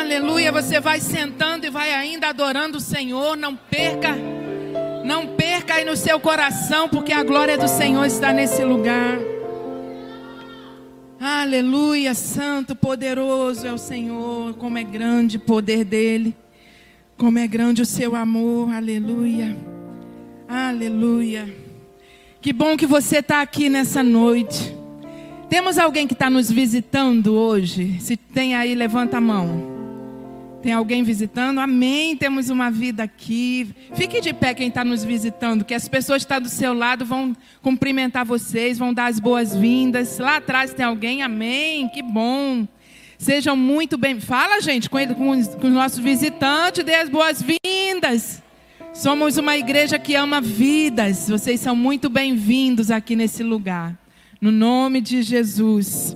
Aleluia. Você vai sentando e vai ainda adorando o Senhor. Não perca, não perca aí no seu coração, porque a glória do Senhor está nesse lugar. Aleluia, santo, poderoso é o Senhor, como é grande o poder dele, como é grande o seu amor, aleluia, aleluia. Que bom que você está aqui nessa noite. Temos alguém que está nos visitando hoje? Se tem aí, levanta a mão. Tem alguém visitando? Amém. Temos uma vida aqui. Fique de pé quem está nos visitando, que as pessoas que estão do seu lado vão cumprimentar vocês, vão dar as boas-vindas. Lá atrás tem alguém? Amém. Que bom. Sejam muito bem. Fala, gente, com, ele, com, os, com os nossos visitantes, dê as boas-vindas. Somos uma igreja que ama vidas. Vocês são muito bem-vindos aqui nesse lugar. No nome de Jesus.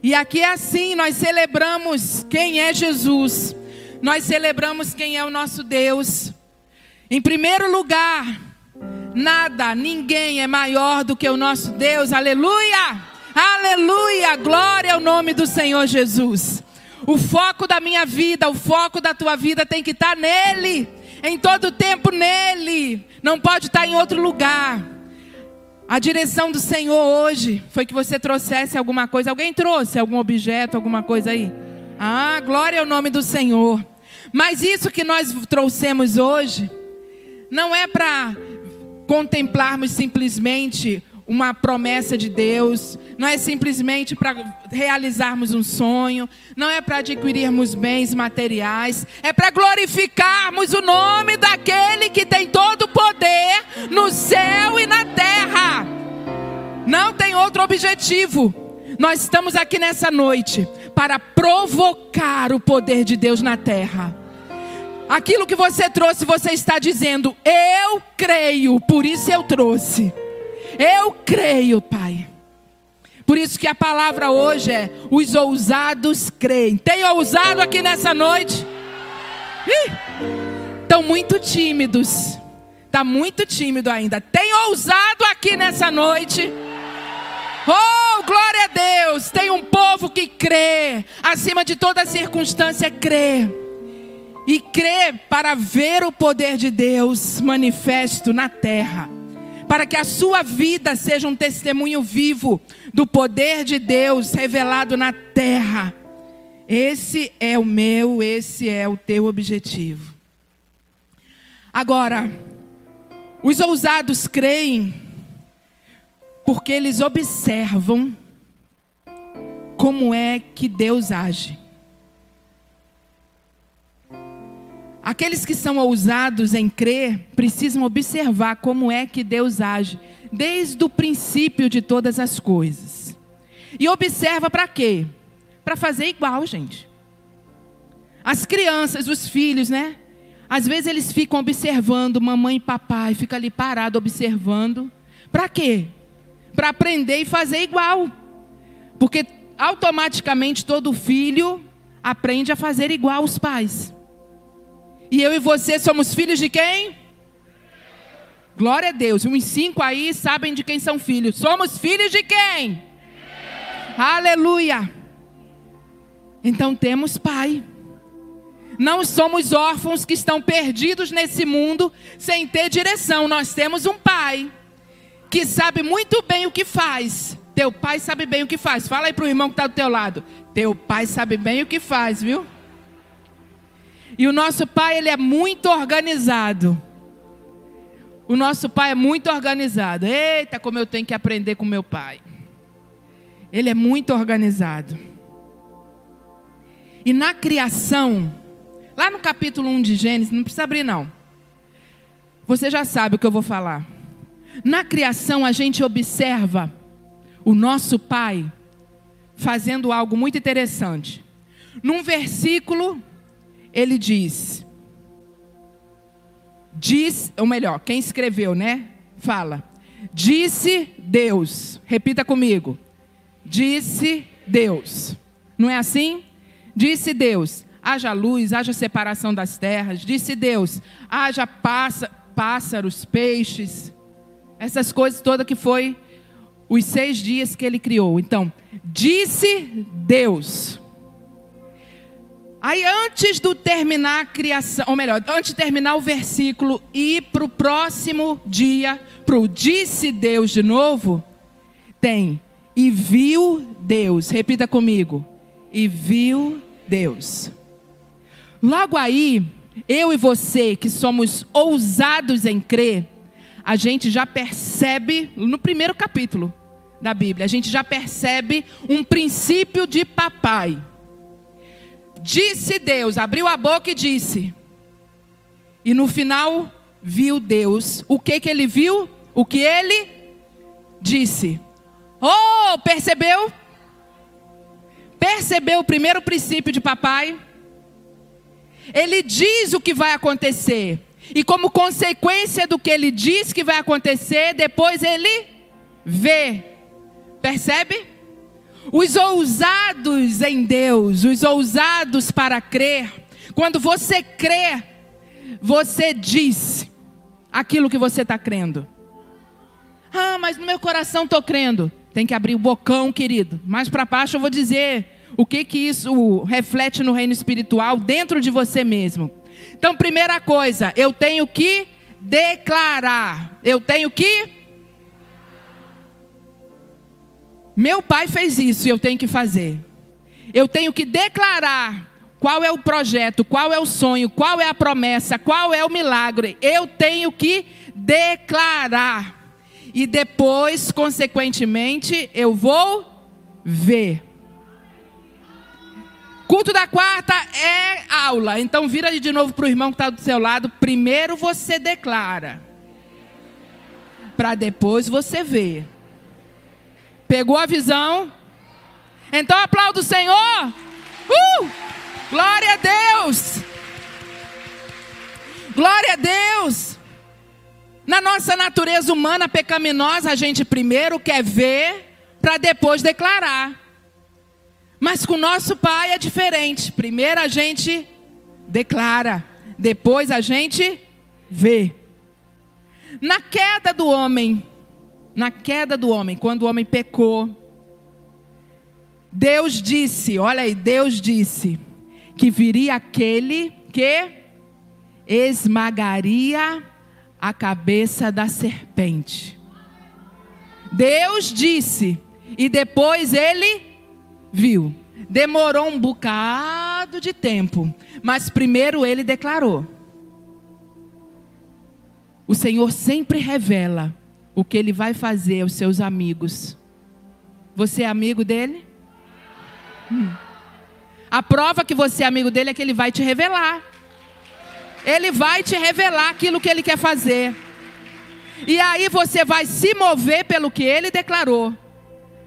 E aqui é assim, nós celebramos quem é Jesus nós celebramos quem é o nosso Deus. Em primeiro lugar, nada, ninguém é maior do que o nosso Deus. Aleluia! Aleluia! Glória ao nome do Senhor Jesus. O foco da minha vida, o foco da tua vida tem que estar nele. Em todo tempo nele. Não pode estar em outro lugar. A direção do Senhor hoje foi que você trouxesse alguma coisa. Alguém trouxe algum objeto, alguma coisa aí? Ah, glória ao nome do Senhor. Mas isso que nós trouxemos hoje não é para contemplarmos simplesmente uma promessa de Deus, não é simplesmente para realizarmos um sonho, não é para adquirirmos bens materiais, é para glorificarmos o nome daquele que tem todo o poder no céu e na terra. Não tem outro objetivo. Nós estamos aqui nessa noite para provocar o poder de Deus na terra. Aquilo que você trouxe, você está dizendo: Eu creio, por isso eu trouxe. Eu creio, Pai. Por isso que a palavra hoje é: os ousados creem. Tem ousado aqui nessa noite? Estão muito tímidos. Está muito tímido ainda. Tem ousado aqui nessa noite? Oh, glória a Deus! Tem um povo que crê, acima de toda circunstância, crê e crer para ver o poder de Deus manifesto na terra, para que a sua vida seja um testemunho vivo do poder de Deus revelado na terra. Esse é o meu, esse é o teu objetivo. Agora, os ousados creem porque eles observam como é que Deus age. Aqueles que são ousados em crer precisam observar como é que Deus age desde o princípio de todas as coisas. E observa para quê? Para fazer igual, gente. As crianças, os filhos, né? Às vezes eles ficam observando mamãe e papai, fica ali parado observando. Para quê? Para aprender e fazer igual. Porque automaticamente todo filho aprende a fazer igual os pais. E eu e você somos filhos de quem? Glória a Deus. Uns cinco aí sabem de quem são filhos. Somos filhos de quem? Aleluia. Então temos pai. Não somos órfãos que estão perdidos nesse mundo sem ter direção. Nós temos um pai que sabe muito bem o que faz. Teu pai sabe bem o que faz. Fala aí para o irmão que está do teu lado. Teu pai sabe bem o que faz, viu? E o nosso pai, ele é muito organizado. O nosso pai é muito organizado. Eita, como eu tenho que aprender com meu pai. Ele é muito organizado. E na criação, lá no capítulo 1 de Gênesis, não precisa abrir não. Você já sabe o que eu vou falar. Na criação, a gente observa o nosso pai fazendo algo muito interessante. Num versículo ele diz: Diz, ou melhor, quem escreveu, né? Fala. Disse Deus. Repita comigo. Disse Deus. Não é assim? Disse Deus: haja luz, haja separação das terras. Disse Deus: haja pássaros, peixes, essas coisas todas que foi os seis dias que ele criou. Então, disse Deus. Aí, antes de terminar a criação, ou melhor, antes de terminar o versículo e ir para o próximo dia, para o disse Deus de novo, tem e viu Deus. Repita comigo. E viu Deus. Logo aí, eu e você que somos ousados em crer, a gente já percebe no primeiro capítulo da Bíblia, a gente já percebe um princípio de papai. Disse Deus, abriu a boca e disse. E no final viu Deus. O que que ele viu? O que ele disse. Oh, percebeu? Percebeu o primeiro princípio de papai? Ele diz o que vai acontecer. E como consequência do que ele diz que vai acontecer, depois ele vê. Percebe? Os ousados em Deus, os ousados para crer. Quando você crê, você diz aquilo que você está crendo. Ah, mas no meu coração estou crendo. Tem que abrir o bocão, querido. Mais para baixo eu vou dizer o que que isso reflete no reino espiritual dentro de você mesmo. Então, primeira coisa, eu tenho que declarar. Eu tenho que Meu pai fez isso e eu tenho que fazer. Eu tenho que declarar qual é o projeto, qual é o sonho, qual é a promessa, qual é o milagre. Eu tenho que declarar. E depois, consequentemente, eu vou ver. Culto da quarta é aula. Então vira de novo para o irmão que está do seu lado. Primeiro você declara. Para depois você ver. Pegou a visão? Então aplauda o Senhor. Uh! Glória a Deus. Glória a Deus. Na nossa natureza humana pecaminosa, a gente primeiro quer ver para depois declarar. Mas com nosso Pai é diferente. Primeiro a gente declara, depois a gente vê. Na queda do homem, na queda do homem, quando o homem pecou, Deus disse, olha aí, Deus disse que viria aquele que esmagaria a cabeça da serpente. Deus disse, e depois ele viu. Demorou um bocado de tempo, mas primeiro ele declarou. O Senhor sempre revela o que ele vai fazer aos seus amigos. Você é amigo dele? Hum. A prova que você é amigo dele é que ele vai te revelar. Ele vai te revelar aquilo que ele quer fazer. E aí você vai se mover pelo que ele declarou.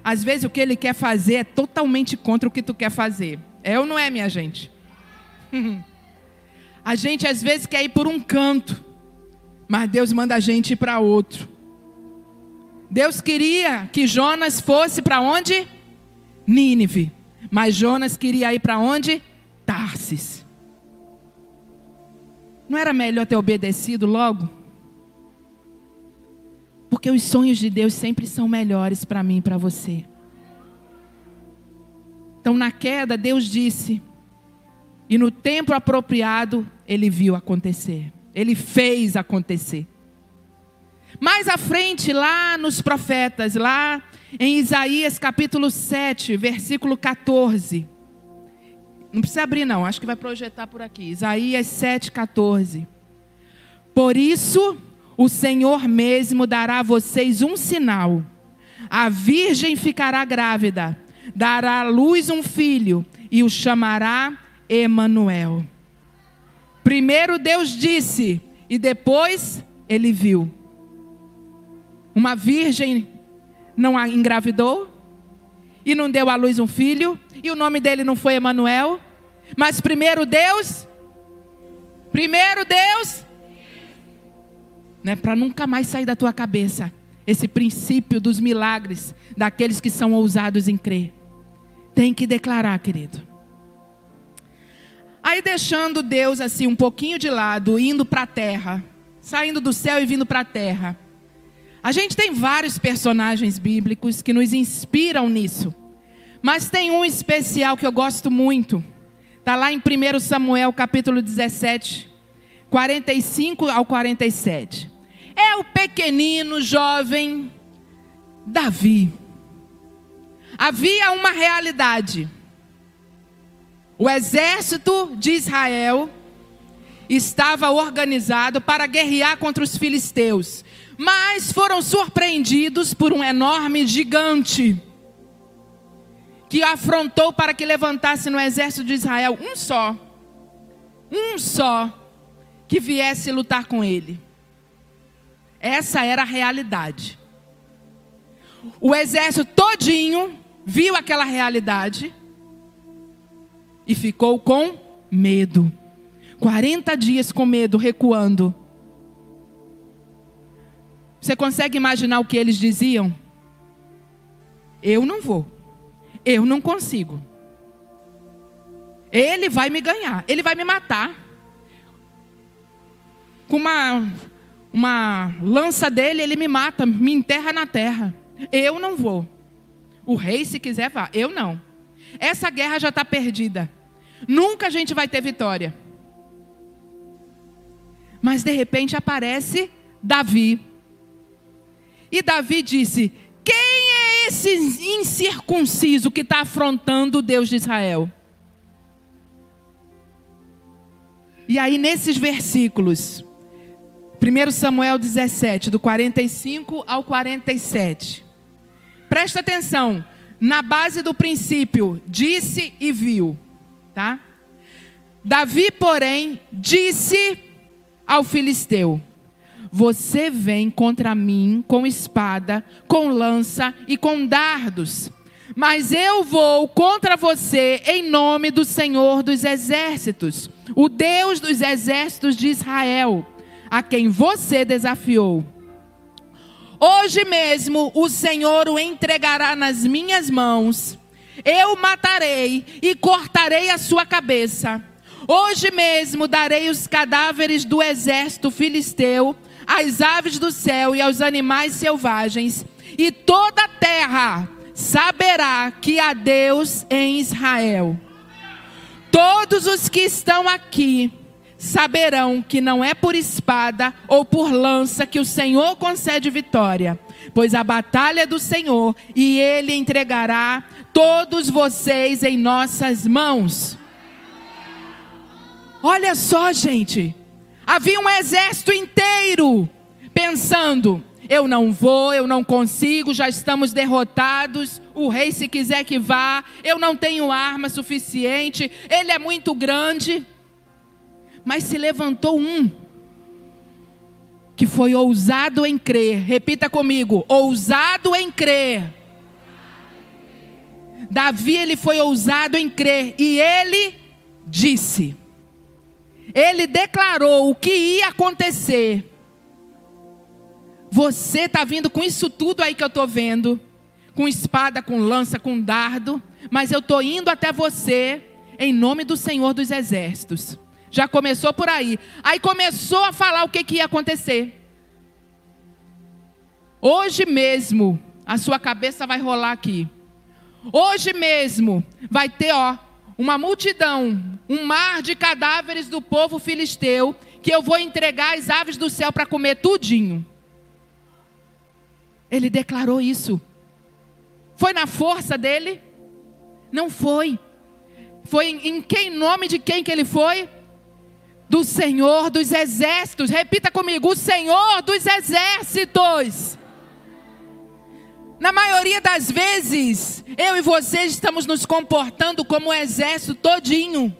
Às vezes o que ele quer fazer é totalmente contra o que tu quer fazer. É ou não é, minha gente? a gente às vezes quer ir por um canto, mas Deus manda a gente ir para outro. Deus queria que Jonas fosse para onde? Nínive. Mas Jonas queria ir para onde? Tarsis. Não era melhor ter obedecido logo? Porque os sonhos de Deus sempre são melhores para mim e para você. Então, na queda, Deus disse, e no tempo apropriado, ele viu acontecer, ele fez acontecer. Mais à frente, lá nos profetas, lá em Isaías capítulo 7, versículo 14. Não precisa abrir, não, acho que vai projetar por aqui. Isaías 7, 14. Por isso, o Senhor mesmo dará a vocês um sinal. A virgem ficará grávida, dará à luz um filho e o chamará Emanuel. Primeiro Deus disse e depois ele viu. Uma virgem não a engravidou e não deu à luz um filho, e o nome dele não foi Emanuel, mas primeiro Deus, primeiro Deus, né, para nunca mais sair da tua cabeça esse princípio dos milagres daqueles que são ousados em crer. Tem que declarar, querido. Aí deixando Deus assim um pouquinho de lado, indo para a terra, saindo do céu e vindo para a terra. A gente tem vários personagens bíblicos que nos inspiram nisso. Mas tem um especial que eu gosto muito. Está lá em 1 Samuel capítulo 17, 45 ao 47. É o pequenino jovem Davi. Havia uma realidade. O exército de Israel estava organizado para guerrear contra os filisteus, mas foram surpreendidos por um enorme gigante que afrontou para que levantasse no exército de Israel um só, um só, que viesse lutar com ele. Essa era a realidade. O exército todinho viu aquela realidade e ficou com medo. 40 dias com medo, recuando. Você consegue imaginar o que eles diziam? Eu não vou. Eu não consigo. Ele vai me ganhar. Ele vai me matar. Com uma, uma lança dele, ele me mata, me enterra na terra. Eu não vou. O rei, se quiser, vá. Eu não. Essa guerra já está perdida. Nunca a gente vai ter vitória. Mas de repente aparece Davi. E Davi disse: Quem é esse incircunciso que está afrontando o Deus de Israel? E aí, nesses versículos, 1 Samuel 17, do 45 ao 47. Presta atenção, na base do princípio, disse e viu, tá? Davi, porém, disse ao filisteu: Você vem contra mim com espada, com lança e com dardos. Mas eu vou contra você em nome do Senhor dos exércitos, o Deus dos exércitos de Israel, a quem você desafiou. Hoje mesmo o Senhor o entregará nas minhas mãos. Eu o matarei e cortarei a sua cabeça. Hoje mesmo darei os cadáveres do exército filisteu, às aves do céu e aos animais selvagens, e toda a terra saberá que há Deus em Israel. Todos os que estão aqui saberão que não é por espada ou por lança que o Senhor concede vitória, pois a batalha é do Senhor e ele entregará todos vocês em nossas mãos. Olha só, gente. Havia um exército inteiro pensando: eu não vou, eu não consigo, já estamos derrotados. O rei, se quiser que vá, eu não tenho arma suficiente, ele é muito grande. Mas se levantou um que foi ousado em crer. Repita comigo: ousado em crer. Davi ele foi ousado em crer e ele disse. Ele declarou o que ia acontecer. Você está vindo com isso tudo aí que eu estou vendo, com espada, com lança, com dardo, mas eu estou indo até você em nome do Senhor dos Exércitos. Já começou por aí. Aí começou a falar o que, que ia acontecer. Hoje mesmo, a sua cabeça vai rolar aqui. Hoje mesmo, vai ter, ó, uma multidão, um mar de cadáveres do povo filisteu, que eu vou entregar às aves do céu para comer tudinho. Ele declarou isso. Foi na força dele? Não foi. Foi em, em quem nome de quem que ele foi? Do Senhor dos exércitos. Repita comigo: o Senhor dos exércitos. Na maioria das vezes, eu e você estamos nos comportando como um exército todinho.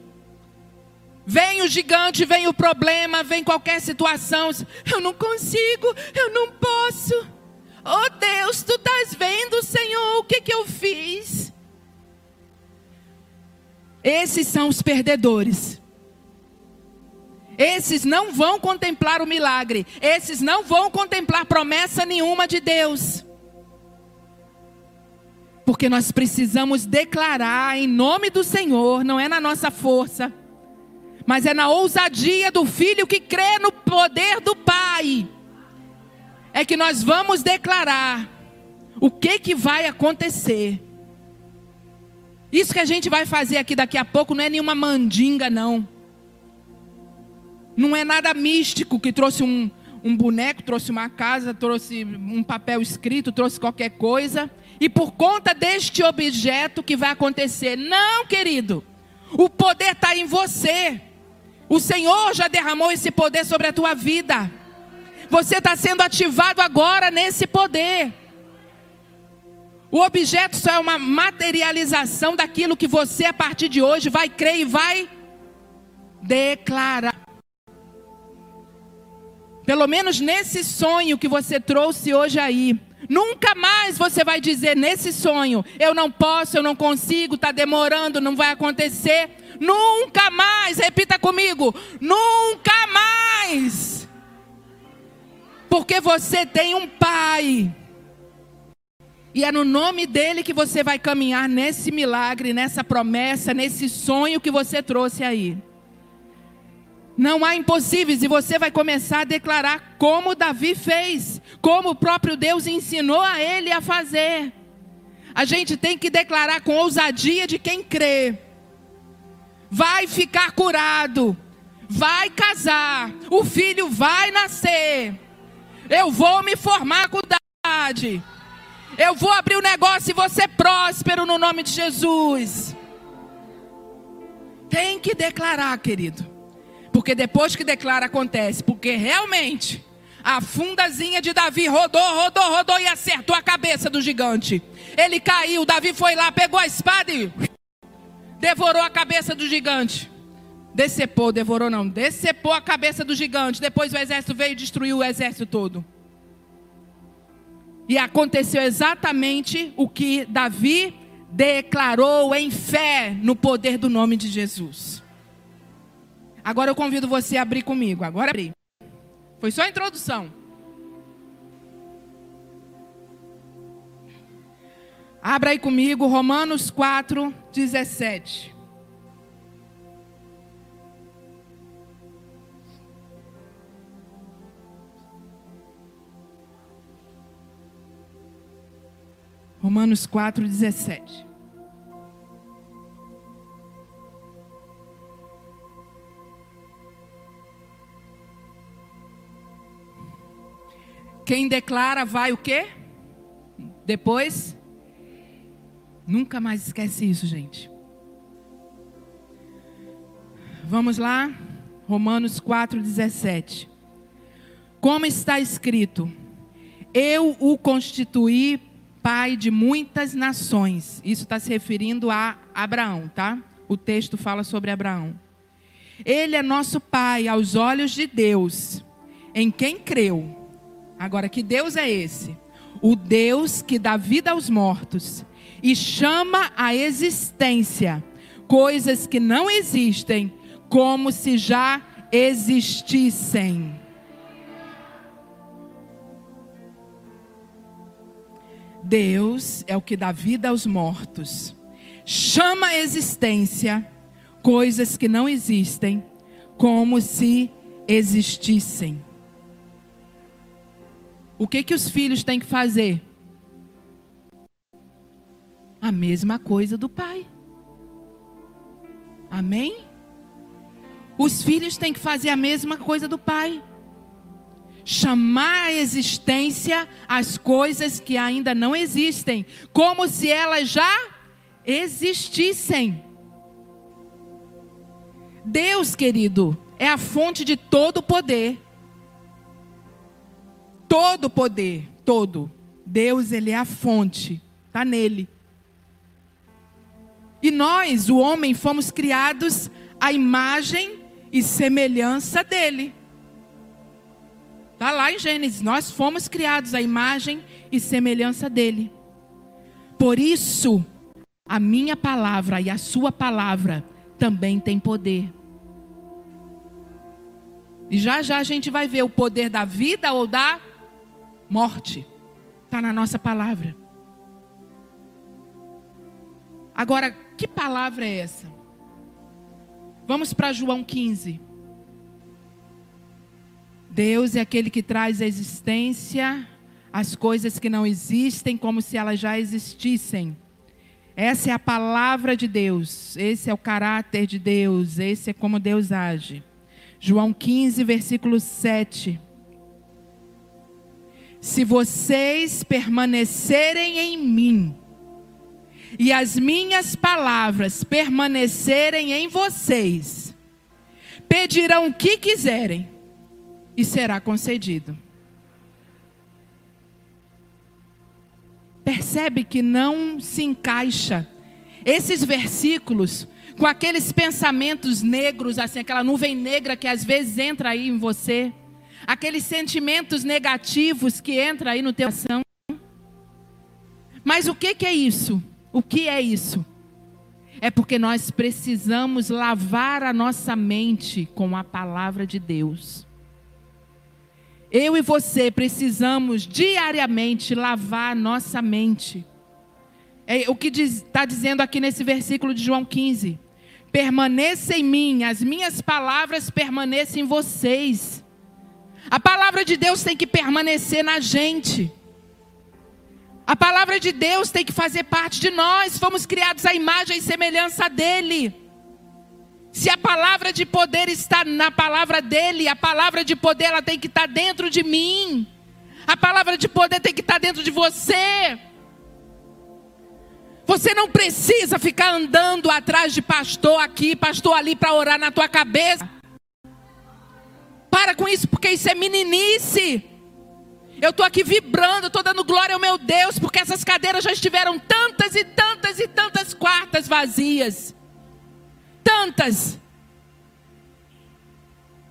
Vem o gigante, vem o problema, vem qualquer situação. Eu não consigo, eu não posso. Oh Deus, tu estás vendo, Senhor, o que, que eu fiz? Esses são os perdedores. Esses não vão contemplar o milagre. Esses não vão contemplar promessa nenhuma de Deus. Porque nós precisamos declarar em nome do Senhor, não é na nossa força, mas é na ousadia do filho que crê no poder do Pai. É que nós vamos declarar o que que vai acontecer. Isso que a gente vai fazer aqui daqui a pouco não é nenhuma mandinga, não. Não é nada místico que trouxe um, um boneco, trouxe uma casa, trouxe um papel escrito, trouxe qualquer coisa. E por conta deste objeto que vai acontecer. Não, querido. O poder está em você. O Senhor já derramou esse poder sobre a tua vida. Você está sendo ativado agora nesse poder. O objeto só é uma materialização daquilo que você, a partir de hoje, vai crer e vai declarar. Pelo menos nesse sonho que você trouxe hoje aí. Nunca mais você vai dizer nesse sonho: eu não posso, eu não consigo, está demorando, não vai acontecer. Nunca mais, repita comigo: nunca mais. Porque você tem um pai. E é no nome dele que você vai caminhar nesse milagre, nessa promessa, nesse sonho que você trouxe aí. Não há impossíveis, e você vai começar a declarar como Davi fez, como o próprio Deus ensinou a ele a fazer. A gente tem que declarar com ousadia de quem crê. Vai ficar curado, vai casar, o filho vai nascer. Eu vou me formar com idade. Eu vou abrir o um negócio e você próspero no nome de Jesus. Tem que declarar, querido. Porque depois que declara, acontece. Porque realmente, a fundazinha de Davi rodou, rodou, rodou e acertou a cabeça do gigante. Ele caiu, Davi foi lá, pegou a espada e devorou a cabeça do gigante. Decepou, devorou não, decepou a cabeça do gigante. Depois o exército veio e destruiu o exército todo. E aconteceu exatamente o que Davi declarou em fé no poder do nome de Jesus. Agora eu convido você a abrir comigo. Agora abrir. Foi só a introdução. Abra aí comigo Romanos 4, 17. Romanos 4, 17. Quem declara vai o quê? Depois? Nunca mais esquece isso, gente. Vamos lá? Romanos 4,17. Como está escrito: Eu o constituí pai de muitas nações. Isso está se referindo a Abraão, tá? O texto fala sobre Abraão. Ele é nosso pai aos olhos de Deus, em quem creu Agora, que Deus é esse? O Deus que dá vida aos mortos e chama à existência coisas que não existem como se já existissem. Deus é o que dá vida aos mortos, chama à existência coisas que não existem como se existissem. O que que os filhos têm que fazer? A mesma coisa do pai. Amém? Os filhos têm que fazer a mesma coisa do pai. Chamar à existência as coisas que ainda não existem, como se elas já existissem. Deus, querido, é a fonte de todo poder todo poder, todo. Deus, ele é a fonte, está nele. E nós, o homem, fomos criados à imagem e semelhança dele. Está lá em Gênesis, nós fomos criados à imagem e semelhança dele. Por isso, a minha palavra e a sua palavra também tem poder. E já já a gente vai ver o poder da vida ou da morte. Está na nossa palavra. Agora, que palavra é essa? Vamos para João 15. Deus é aquele que traz a existência as coisas que não existem como se elas já existissem. Essa é a palavra de Deus, esse é o caráter de Deus, esse é como Deus age. João 15, versículo 7. Se vocês permanecerem em mim, e as minhas palavras permanecerem em vocês, pedirão o que quiserem e será concedido. Percebe que não se encaixa esses versículos com aqueles pensamentos negros, assim, aquela nuvem negra que às vezes entra aí em você, aqueles sentimentos negativos que entra aí no teu coração. Mas o que, que é isso? O que é isso? É porque nós precisamos lavar a nossa mente com a palavra de Deus. Eu e você precisamos diariamente lavar a nossa mente. É o que está dizendo aqui nesse versículo de João 15. Permaneça em mim, as minhas palavras permaneçam em vocês. A palavra de Deus tem que permanecer na gente. A palavra de Deus tem que fazer parte de nós. Fomos criados à imagem e semelhança dele. Se a palavra de poder está na palavra dele, a palavra de poder ela tem que estar dentro de mim. A palavra de poder tem que estar dentro de você. Você não precisa ficar andando atrás de pastor aqui, pastor ali para orar na tua cabeça. Para com isso, porque isso é meninice. Eu estou aqui vibrando, estou dando glória ao meu Deus, porque essas cadeiras já estiveram tantas e tantas e tantas quartas vazias. Tantas.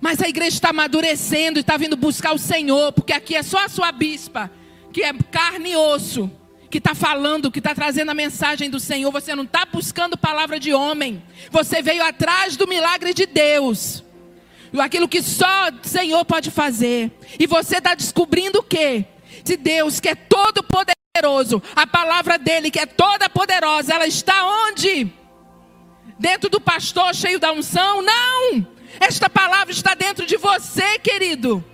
Mas a igreja está amadurecendo e está vindo buscar o Senhor, porque aqui é só a sua bispa, que é carne e osso, que está falando, que está trazendo a mensagem do Senhor. Você não está buscando palavra de homem, você veio atrás do milagre de Deus aquilo que só o Senhor pode fazer. E você está descobrindo o que? De Deus que é todo poderoso, a palavra dele que é toda poderosa, ela está onde? Dentro do pastor cheio da unção? Não! Esta palavra está dentro de você, querido.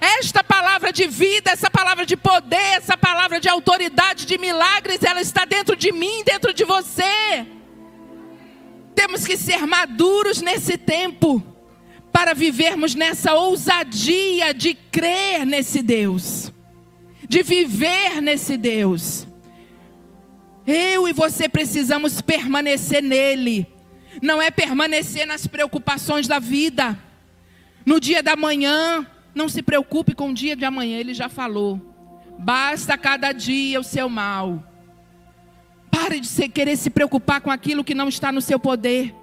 Esta palavra de vida, essa palavra de poder, essa palavra de autoridade, de milagres, ela está dentro de mim, dentro de você. Temos que ser maduros nesse tempo para vivermos nessa ousadia de crer nesse Deus, de viver nesse Deus. Eu e você precisamos permanecer nele, não é permanecer nas preocupações da vida. No dia da manhã, não se preocupe com o dia de amanhã, ele já falou. Basta cada dia o seu mal. Pare de querer se preocupar com aquilo que não está no seu poder.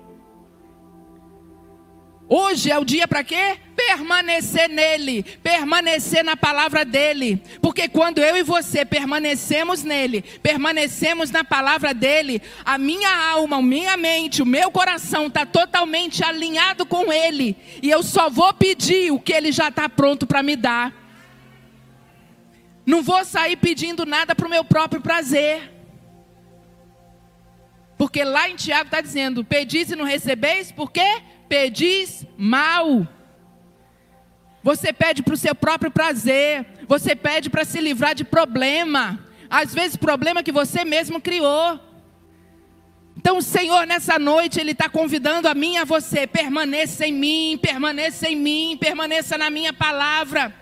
Hoje é o dia para quê? Permanecer nele, permanecer na palavra dele. Porque quando eu e você permanecemos nele, permanecemos na palavra dele, a minha alma, a minha mente, o meu coração está totalmente alinhado com ele. E eu só vou pedir o que ele já está pronto para me dar. Não vou sair pedindo nada para o meu próprio prazer. Porque lá em Tiago está dizendo: pedis e não recebeis, por quê? Pedis mal. Você pede para o seu próprio prazer. Você pede para se livrar de problema. Às vezes, problema que você mesmo criou. Então, o Senhor, nessa noite, Ele está convidando a mim e a você: permaneça em mim, permaneça em mim, permaneça na minha palavra.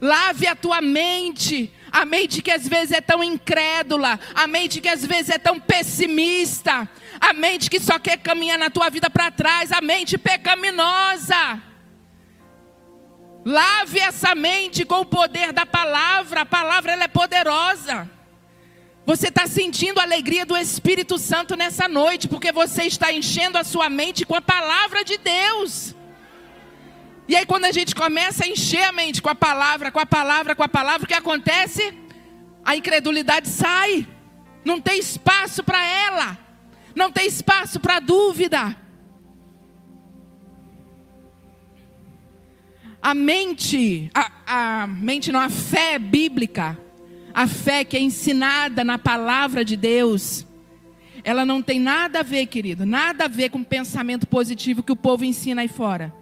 Lave a tua mente, a mente que às vezes é tão incrédula, a mente que às vezes é tão pessimista, a mente que só quer caminhar na tua vida para trás, a mente pecaminosa. Lave essa mente com o poder da palavra, a palavra ela é poderosa. Você está sentindo a alegria do Espírito Santo nessa noite, porque você está enchendo a sua mente com a palavra de Deus. E aí, quando a gente começa a encher a mente com a palavra, com a palavra, com a palavra, o que acontece? A incredulidade sai, não tem espaço para ela não tem espaço para dúvida. A mente, a, a mente não, a fé bíblica, a fé que é ensinada na palavra de Deus, ela não tem nada a ver, querido, nada a ver com o pensamento positivo que o povo ensina aí fora.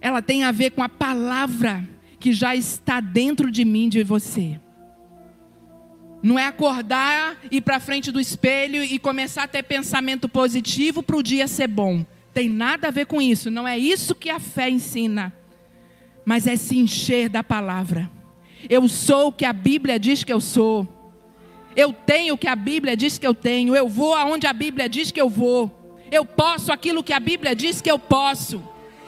Ela tem a ver com a palavra que já está dentro de mim, de você. Não é acordar, ir para frente do espelho e começar a ter pensamento positivo para o dia ser bom. Tem nada a ver com isso. Não é isso que a fé ensina. Mas é se encher da palavra. Eu sou o que a Bíblia diz que eu sou. Eu tenho o que a Bíblia diz que eu tenho. Eu vou aonde a Bíblia diz que eu vou. Eu posso aquilo que a Bíblia diz que eu posso.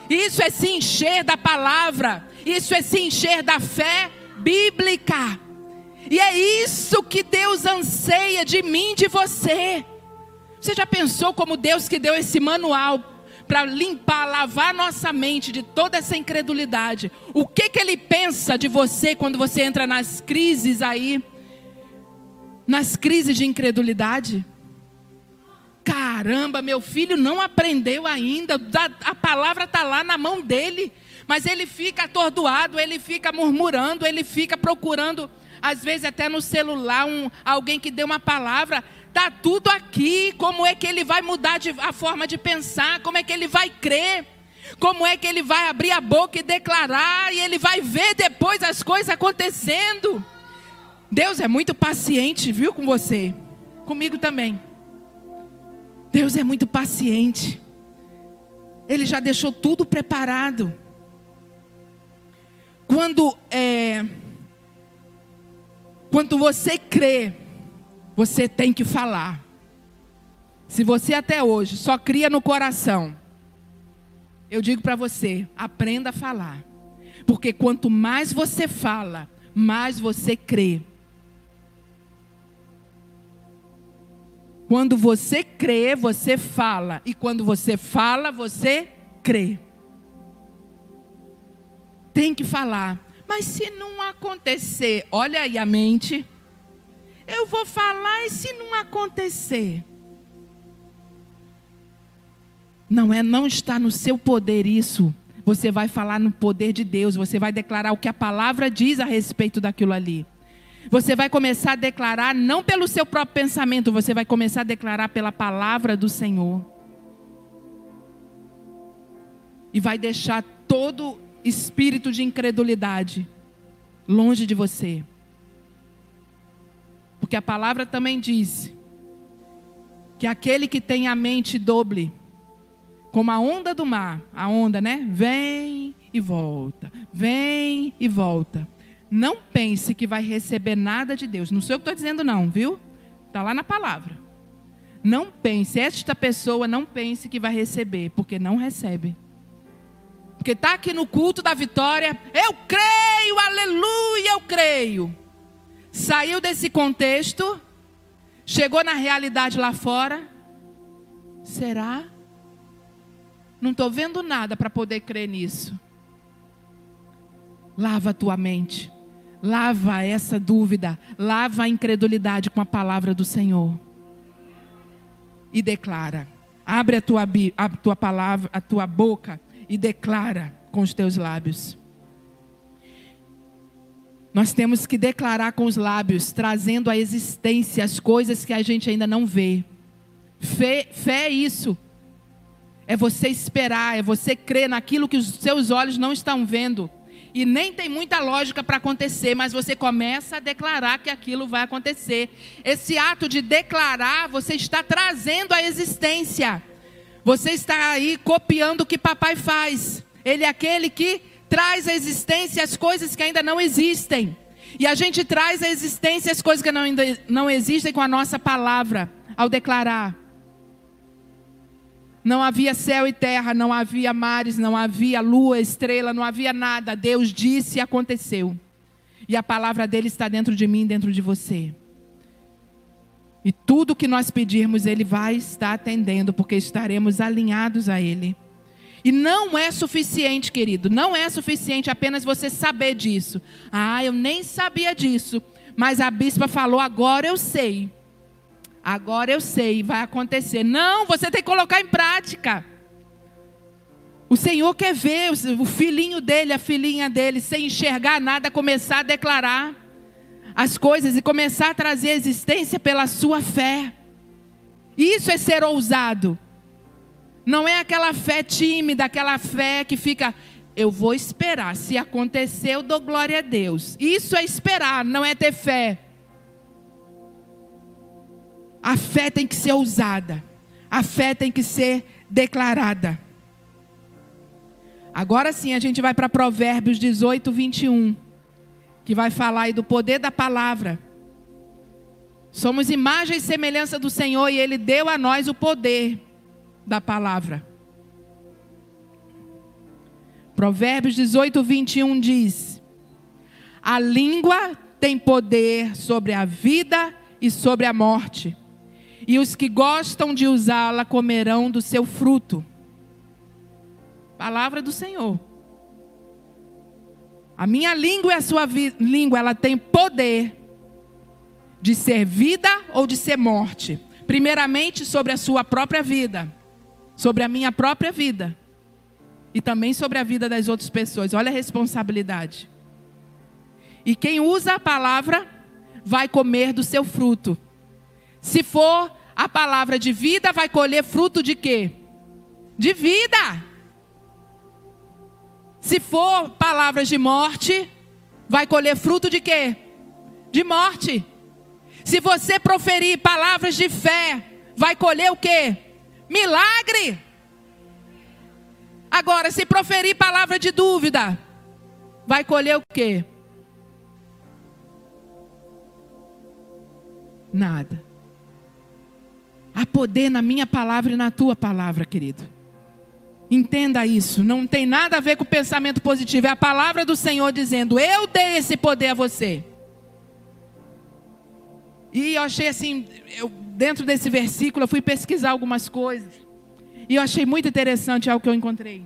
Isso é se encher da palavra. Isso é se encher da fé bíblica. E é isso que Deus anseia de mim, de você. Você já pensou como Deus que deu esse manual para limpar, lavar nossa mente de toda essa incredulidade? O que que ele pensa de você quando você entra nas crises aí? Nas crises de incredulidade? Caramba, meu filho não aprendeu ainda, a palavra está lá na mão dele, mas ele fica atordoado, ele fica murmurando, ele fica procurando às vezes até no celular, um, alguém que deu uma palavra, está tudo aqui. Como é que ele vai mudar de, a forma de pensar? Como é que ele vai crer? Como é que ele vai abrir a boca e declarar? E ele vai ver depois as coisas acontecendo. Deus é muito paciente, viu, com você. Comigo também. Deus é muito paciente. Ele já deixou tudo preparado. Quando é, quando você crê, você tem que falar. Se você até hoje só cria no coração, eu digo para você, aprenda a falar. Porque quanto mais você fala, mais você crê. Quando você crê, você fala. E quando você fala, você crê. Tem que falar. Mas se não acontecer, olha aí a mente. Eu vou falar e se não acontecer? Não é, não está no seu poder isso. Você vai falar no poder de Deus, você vai declarar o que a palavra diz a respeito daquilo ali. Você vai começar a declarar não pelo seu próprio pensamento, você vai começar a declarar pela palavra do Senhor. E vai deixar todo espírito de incredulidade longe de você. Porque a palavra também diz que aquele que tem a mente doble, como a onda do mar, a onda, né? Vem e volta, vem e volta. Não pense que vai receber nada de Deus. Não sou eu que estou dizendo, não, viu? Está lá na palavra. Não pense, esta pessoa não pense que vai receber, porque não recebe. Porque está aqui no culto da vitória, eu creio, aleluia, eu creio. Saiu desse contexto, chegou na realidade lá fora. Será? Não estou vendo nada para poder crer nisso. Lava a tua mente. Lava essa dúvida. Lava a incredulidade com a palavra do Senhor. E declara. Abre a tua, a tua palavra, a tua boca e declara com os teus lábios. Nós temos que declarar com os lábios, trazendo à existência as coisas que a gente ainda não vê. Fé, fé é isso. É você esperar, é você crer naquilo que os seus olhos não estão vendo. E nem tem muita lógica para acontecer, mas você começa a declarar que aquilo vai acontecer. Esse ato de declarar, você está trazendo à existência. Você está aí copiando o que papai faz. Ele é aquele que traz à existência as coisas que ainda não existem. E a gente traz à existência as coisas que não, ainda não existem com a nossa palavra, ao declarar. Não havia céu e terra, não havia mares, não havia lua, estrela, não havia nada. Deus disse e aconteceu. E a palavra dele está dentro de mim, dentro de você. E tudo que nós pedirmos, Ele vai estar atendendo, porque estaremos alinhados a Ele. E não é suficiente, querido, não é suficiente apenas você saber disso. Ah, eu nem sabia disso, mas a bispa falou, agora eu sei. Agora eu sei, vai acontecer. Não, você tem que colocar em prática. O Senhor quer ver o filhinho dele, a filhinha dele, sem enxergar nada, começar a declarar as coisas e começar a trazer existência pela sua fé. Isso é ser ousado. Não é aquela fé tímida, aquela fé que fica, eu vou esperar. Se acontecer, eu dou glória a Deus. Isso é esperar, não é ter fé. A fé tem que ser usada. A fé tem que ser declarada. Agora sim, a gente vai para Provérbios 18, 21, que vai falar aí do poder da palavra. Somos imagem e semelhança do Senhor e Ele deu a nós o poder da palavra. Provérbios 18, 21 diz: A língua tem poder sobre a vida e sobre a morte, e os que gostam de usá-la comerão do seu fruto. Palavra do Senhor. A minha língua e a sua língua, ela tem poder de ser vida ou de ser morte. Primeiramente sobre a sua própria vida, sobre a minha própria vida e também sobre a vida das outras pessoas. Olha a responsabilidade. E quem usa a palavra vai comer do seu fruto. Se for a palavra de vida, vai colher fruto de quê? De vida. Se for palavras de morte, vai colher fruto de quê? De morte. Se você proferir palavras de fé, vai colher o quê? Milagre. Agora, se proferir palavra de dúvida, vai colher o quê? Nada. Há poder na minha palavra e na tua palavra, querido. Entenda isso, não tem nada a ver com o pensamento positivo, é a palavra do Senhor dizendo: Eu dei esse poder a você. E eu achei assim, eu, dentro desse versículo, eu fui pesquisar algumas coisas. E eu achei muito interessante algo que eu encontrei.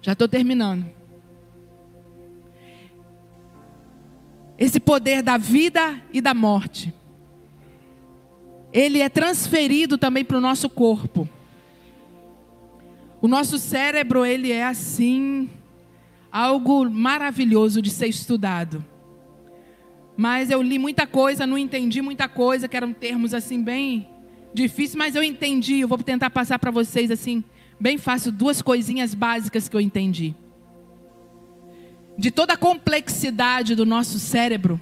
Já estou terminando. Esse poder da vida e da morte. Ele é transferido também para o nosso corpo. O nosso cérebro, ele é assim, algo maravilhoso de ser estudado. Mas eu li muita coisa, não entendi muita coisa, que eram termos assim bem difíceis, mas eu entendi. Eu vou tentar passar para vocês assim, bem fácil, duas coisinhas básicas que eu entendi. De toda a complexidade do nosso cérebro,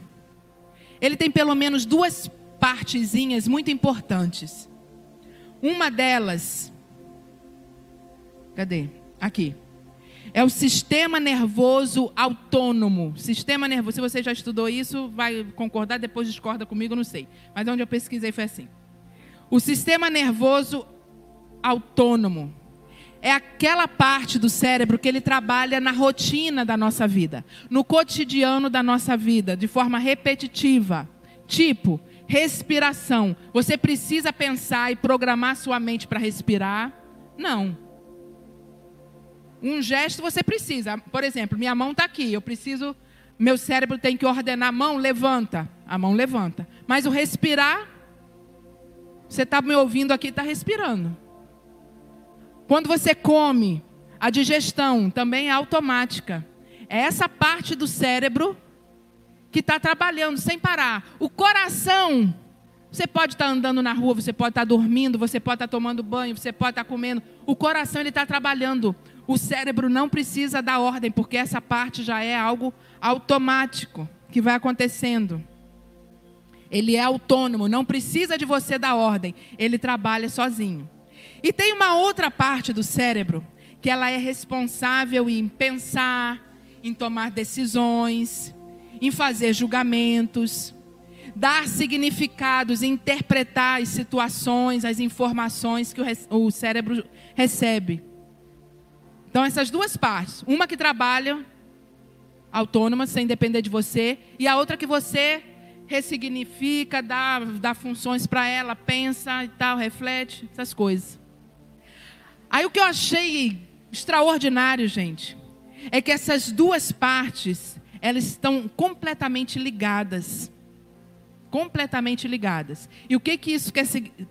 ele tem pelo menos duas partezinhas muito importantes. Uma delas, cadê? Aqui é o sistema nervoso autônomo. Sistema nervoso, se você já estudou isso, vai concordar, depois discorda comigo, não sei. Mas onde eu pesquisei foi assim. O sistema nervoso autônomo é aquela parte do cérebro que ele trabalha na rotina da nossa vida, no cotidiano da nossa vida, de forma repetitiva. Tipo, respiração. Você precisa pensar e programar sua mente para respirar? Não. Um gesto você precisa. Por exemplo, minha mão está aqui. Eu preciso. Meu cérebro tem que ordenar a mão, levanta. A mão levanta. Mas o respirar. Você está me ouvindo aqui, está respirando. Quando você come, a digestão também é automática. É essa parte do cérebro que está trabalhando sem parar. O coração, você pode estar tá andando na rua, você pode estar tá dormindo, você pode estar tá tomando banho, você pode estar comendo. O coração ele está trabalhando o cérebro não precisa dar ordem, porque essa parte já é algo automático que vai acontecendo. Ele é autônomo, não precisa de você dar ordem, ele trabalha sozinho. E tem uma outra parte do cérebro que ela é responsável em pensar, em tomar decisões, em fazer julgamentos, dar significados, interpretar as situações, as informações que o cérebro recebe. Então, essas duas partes. Uma que trabalha autônoma, sem depender de você, e a outra que você ressignifica, dá, dá funções para ela, pensa e tal, reflete, essas coisas. Aí o que eu achei extraordinário, gente, é que essas duas partes, elas estão completamente ligadas. Completamente ligadas. E o que, que isso quer,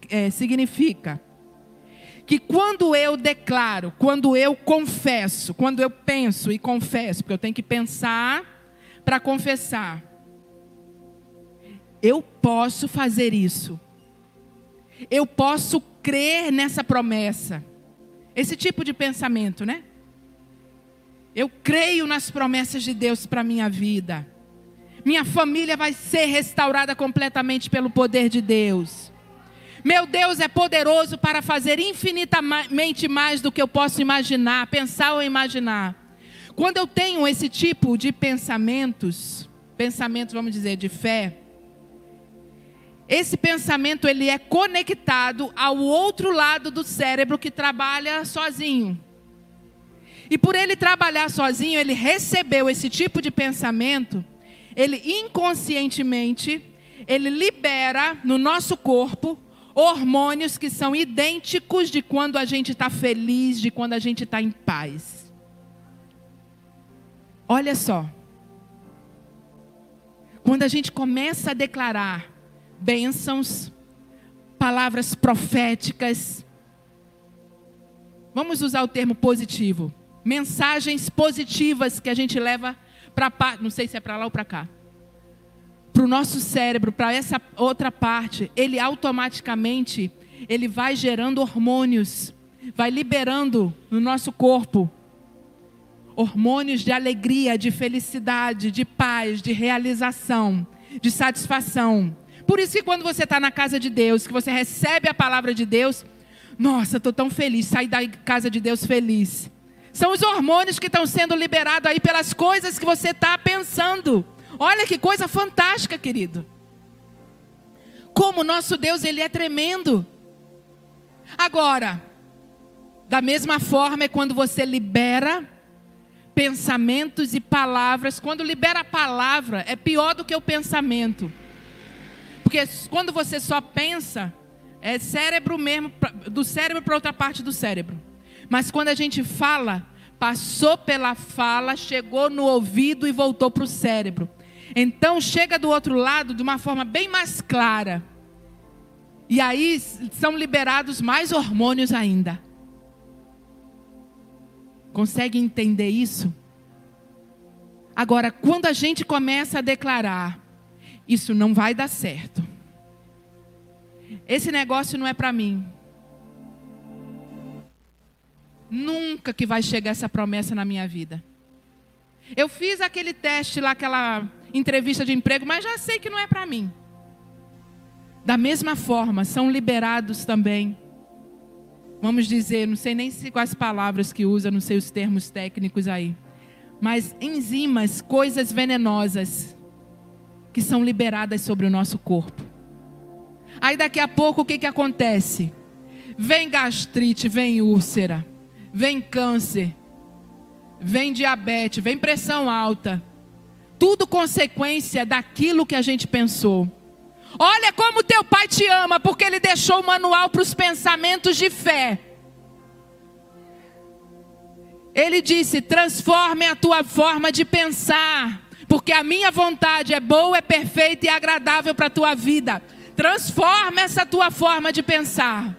é, significa? Que quando eu declaro, quando eu confesso, quando eu penso e confesso, porque eu tenho que pensar para confessar, eu posso fazer isso. Eu posso crer nessa promessa. Esse tipo de pensamento, né? Eu creio nas promessas de Deus para minha vida. Minha família vai ser restaurada completamente pelo poder de Deus. Meu Deus é poderoso para fazer infinitamente mais do que eu posso imaginar, pensar ou imaginar. Quando eu tenho esse tipo de pensamentos, pensamentos, vamos dizer, de fé, esse pensamento ele é conectado ao outro lado do cérebro que trabalha sozinho. E por ele trabalhar sozinho, ele recebeu esse tipo de pensamento, ele inconscientemente, ele libera no nosso corpo hormônios que são idênticos de quando a gente está feliz, de quando a gente está em paz. Olha só. Quando a gente começa a declarar bênçãos, palavras proféticas, vamos usar o termo positivo, mensagens positivas que a gente leva para, não sei se é para lá ou para cá para o nosso cérebro, para essa outra parte, ele automaticamente ele vai gerando hormônios, vai liberando no nosso corpo hormônios de alegria, de felicidade, de paz, de realização, de satisfação. Por isso que quando você está na casa de Deus, que você recebe a palavra de Deus, nossa, estou tão feliz, sair da casa de Deus feliz. São os hormônios que estão sendo liberados aí pelas coisas que você está pensando. Olha que coisa fantástica, querido. Como nosso Deus, ele é tremendo. Agora, da mesma forma é quando você libera pensamentos e palavras. Quando libera a palavra, é pior do que o pensamento. Porque quando você só pensa, é cérebro mesmo, do cérebro para outra parte do cérebro. Mas quando a gente fala, passou pela fala, chegou no ouvido e voltou para o cérebro. Então chega do outro lado de uma forma bem mais clara. E aí são liberados mais hormônios ainda. Consegue entender isso? Agora, quando a gente começa a declarar, isso não vai dar certo. Esse negócio não é para mim. Nunca que vai chegar essa promessa na minha vida. Eu fiz aquele teste lá, aquela entrevista de emprego, mas já sei que não é para mim. Da mesma forma, são liberados também. Vamos dizer, não sei nem se quais palavras que usa, não sei os termos técnicos aí. Mas enzimas, coisas venenosas que são liberadas sobre o nosso corpo. Aí daqui a pouco o que, que acontece? Vem gastrite, vem úlcera, vem câncer, vem diabetes, vem pressão alta, tudo consequência daquilo que a gente pensou. Olha como teu pai te ama, porque ele deixou o manual para os pensamentos de fé. Ele disse: transforme a tua forma de pensar, porque a minha vontade é boa, é perfeita e agradável para a tua vida. Transforme essa tua forma de pensar.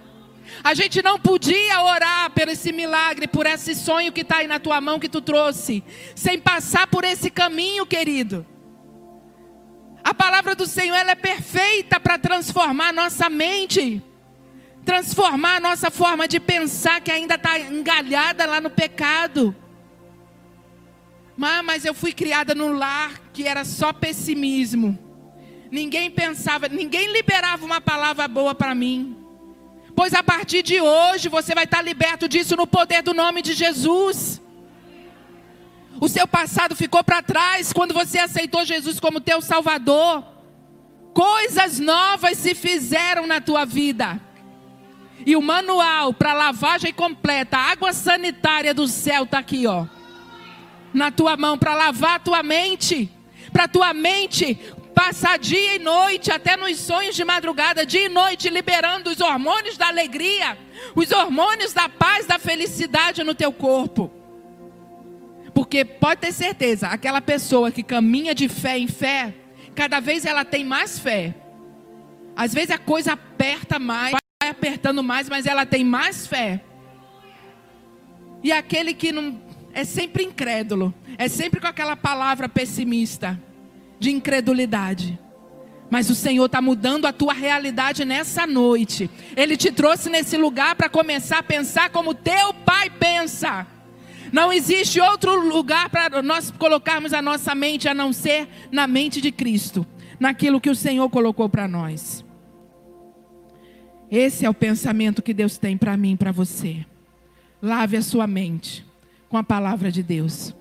A gente não podia orar por esse milagre, por esse sonho que está aí na tua mão que tu trouxe, sem passar por esse caminho, querido. A palavra do Senhor ela é perfeita para transformar nossa mente, transformar nossa forma de pensar que ainda está engalhada lá no pecado. Mas eu fui criada num lar que era só pessimismo. Ninguém pensava, ninguém liberava uma palavra boa para mim. Pois a partir de hoje você vai estar liberto disso no poder do nome de Jesus. O seu passado ficou para trás quando você aceitou Jesus como teu Salvador. Coisas novas se fizeram na tua vida. E o manual para lavagem completa, a água sanitária do céu está aqui, ó. Na tua mão para lavar a tua mente, para tua mente passar dia e noite, até nos sonhos de madrugada, dia e noite, liberando os hormônios da alegria, os hormônios da paz, da felicidade no teu corpo. Porque pode ter certeza, aquela pessoa que caminha de fé em fé, cada vez ela tem mais fé. Às vezes a coisa aperta mais, vai apertando mais, mas ela tem mais fé. E aquele que não é sempre incrédulo, é sempre com aquela palavra pessimista de incredulidade. Mas o Senhor está mudando a tua realidade nessa noite. Ele te trouxe nesse lugar para começar a pensar como teu pai pensa. Não existe outro lugar para nós colocarmos a nossa mente a não ser na mente de Cristo, naquilo que o Senhor colocou para nós. Esse é o pensamento que Deus tem para mim e para você. Lave a sua mente com a palavra de Deus.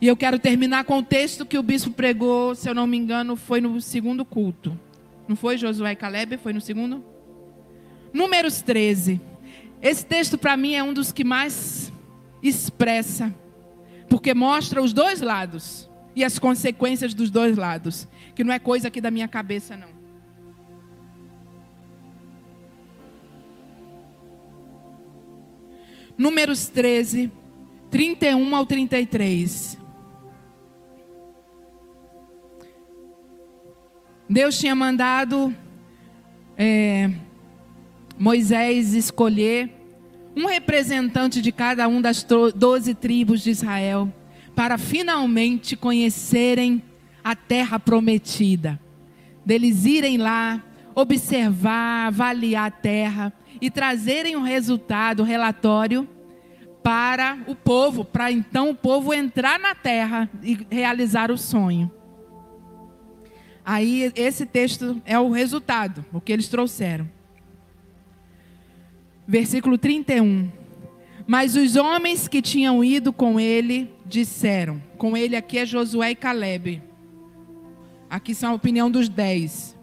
E eu quero terminar com o texto que o bispo pregou, se eu não me engano, foi no segundo culto. Não foi Josué e Caleb? Foi no segundo? Números 13. Esse texto para mim é um dos que mais expressa, porque mostra os dois lados e as consequências dos dois lados, que não é coisa aqui da minha cabeça não. Números 13, 31 ao 33. Deus tinha mandado é, Moisés escolher um representante de cada um das doze tribos de Israel para finalmente conhecerem a terra prometida. Deles irem lá, observar, avaliar a terra e trazerem o um resultado, um relatório para o povo, para então o povo entrar na terra e realizar o sonho. Aí esse texto é o resultado, o que eles trouxeram. Versículo 31. Mas os homens que tinham ido com ele disseram: com ele aqui é Josué e Caleb. Aqui são a opinião dos dez.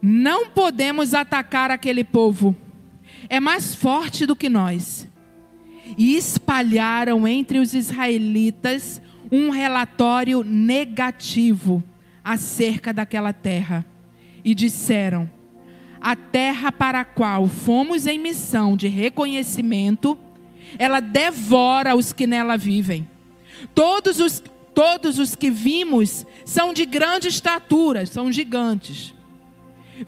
Não podemos atacar aquele povo, é mais forte do que nós. E espalharam entre os israelitas um relatório negativo acerca daquela terra e disseram: A terra para a qual fomos em missão de reconhecimento, ela devora os que nela vivem. Todos os, todos os que vimos são de grande estatura, são gigantes.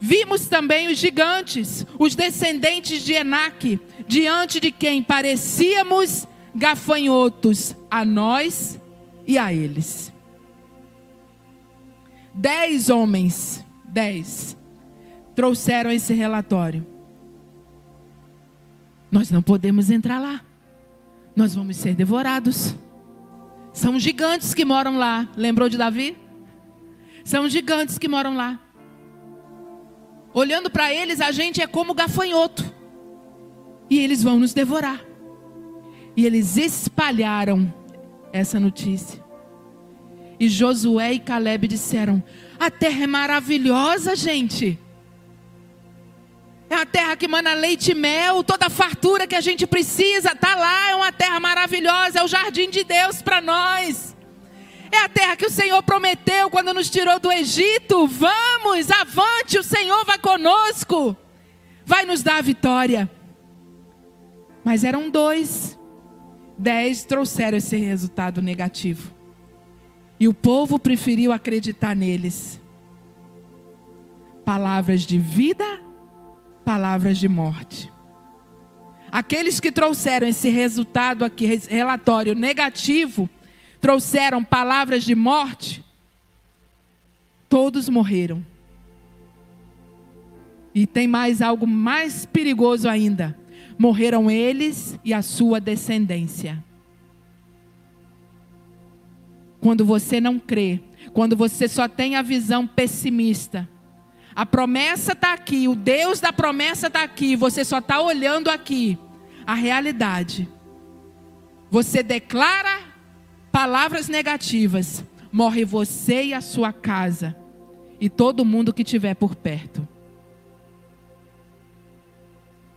Vimos também os gigantes, os descendentes de Enaque, diante de quem parecíamos gafanhotos a nós e a eles. Dez homens, dez, trouxeram esse relatório. Nós não podemos entrar lá. Nós vamos ser devorados. São gigantes que moram lá. Lembrou de Davi? São gigantes que moram lá. Olhando para eles, a gente é como gafanhoto. E eles vão nos devorar. E eles espalharam essa notícia. E Josué e Caleb disseram: A terra é maravilhosa, gente. É uma terra que mana leite e mel, toda a fartura que a gente precisa está lá. É uma terra maravilhosa, é o jardim de Deus para nós. É a terra que o Senhor prometeu quando nos tirou do Egito. Vamos, avante, o Senhor vai conosco, vai nos dar a vitória. Mas eram dois, dez trouxeram esse resultado negativo. E o povo preferiu acreditar neles. Palavras de vida, palavras de morte. Aqueles que trouxeram esse resultado aqui, relatório negativo, trouxeram palavras de morte, todos morreram. E tem mais algo mais perigoso ainda: morreram eles e a sua descendência. Quando você não crê, quando você só tem a visão pessimista, a promessa está aqui, o Deus da promessa está aqui, você só está olhando aqui a realidade. Você declara palavras negativas, morre você e a sua casa, e todo mundo que estiver por perto.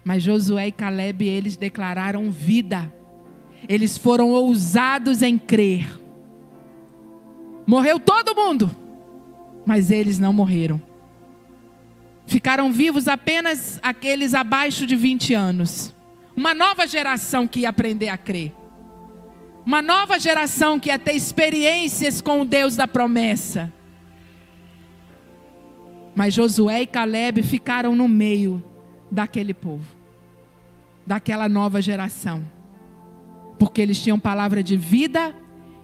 Mas Josué e Caleb, eles declararam vida. Eles foram ousados em crer. Morreu todo mundo, mas eles não morreram. Ficaram vivos apenas aqueles abaixo de 20 anos. Uma nova geração que ia aprender a crer. Uma nova geração que ia ter experiências com o Deus da promessa. Mas Josué e Caleb ficaram no meio daquele povo, daquela nova geração, porque eles tinham palavra de vida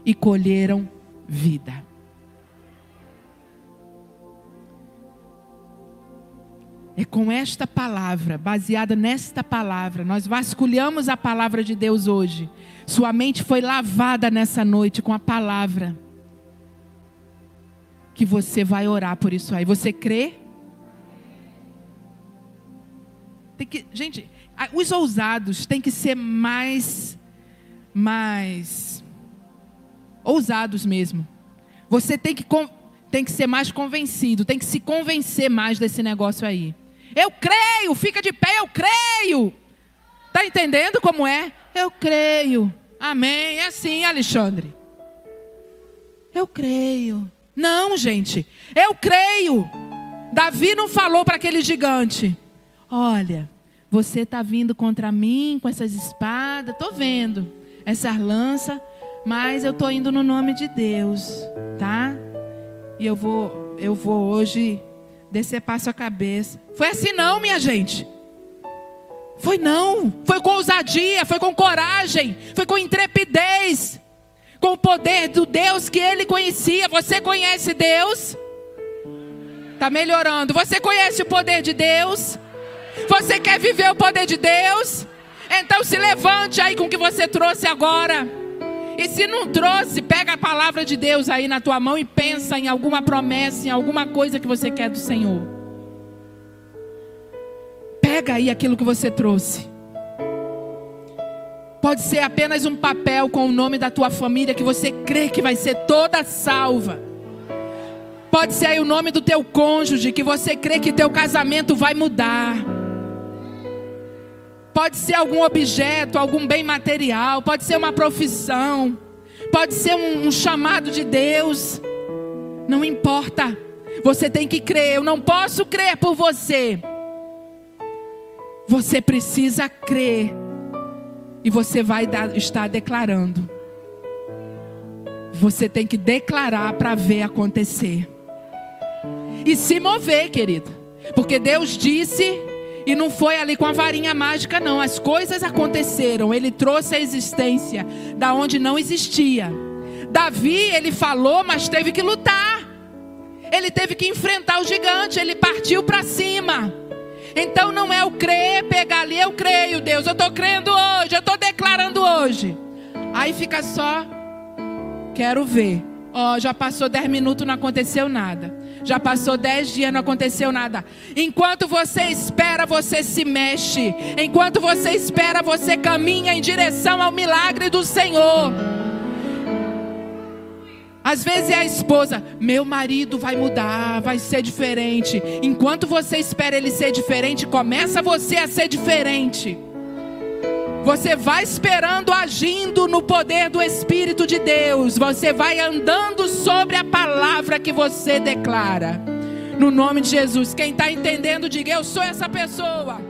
e colheram vida. É com esta palavra, baseada nesta palavra, nós vasculhamos a palavra de Deus hoje. Sua mente foi lavada nessa noite com a palavra. Que você vai orar por isso aí. Você crê? Tem que, gente, os ousados têm que ser mais, mais ousados mesmo. Você tem que, tem que ser mais convencido, tem que se convencer mais desse negócio aí. Eu creio, fica de pé, eu creio. Tá entendendo como é? Eu creio. Amém. É assim, Alexandre. Eu creio. Não, gente. Eu creio. Davi não falou para aquele gigante: Olha, você está vindo contra mim com essas espadas. Estou vendo essas lanças. Mas eu estou indo no nome de Deus. Tá? E eu vou, eu vou hoje decepar sua cabeça. Foi assim não, minha gente. Foi não. Foi com ousadia, foi com coragem, foi com intrepidez, com o poder do Deus que ele conhecia. Você conhece Deus? Está melhorando. Você conhece o poder de Deus? Você quer viver o poder de Deus? Então se levante aí com o que você trouxe agora. E se não trouxe, pega a palavra de Deus aí na tua mão e pensa em alguma promessa, em alguma coisa que você quer do Senhor. Pega aí aquilo que você trouxe. Pode ser apenas um papel com o nome da tua família que você crê que vai ser toda salva. Pode ser aí o nome do teu cônjuge que você crê que teu casamento vai mudar. Pode ser algum objeto, algum bem material, pode ser uma profissão, pode ser um, um chamado de Deus. Não importa. Você tem que crer. Eu não posso crer por você. Você precisa crer. E você vai dar, estar declarando. Você tem que declarar para ver acontecer. E se mover, querido. Porque Deus disse e não foi ali com a varinha mágica, não. As coisas aconteceram. Ele trouxe a existência da onde não existia. Davi, ele falou, mas teve que lutar. Ele teve que enfrentar o gigante. Ele partiu para cima. Então não é o crer, pegar ali, eu creio, Deus. Eu estou crendo hoje, eu estou declarando hoje. Aí fica só, quero ver. Ó, oh, já passou 10 minutos, não aconteceu nada. Já passou dez dias, não aconteceu nada. Enquanto você espera, você se mexe. Enquanto você espera, você caminha em direção ao milagre do Senhor. Às vezes é a esposa, meu marido vai mudar, vai ser diferente. Enquanto você espera ele ser diferente, começa você a ser diferente. Você vai esperando, agindo no poder do Espírito de Deus. Você vai andando sobre a palavra que você declara. No nome de Jesus. Quem está entendendo, diga: Eu sou essa pessoa.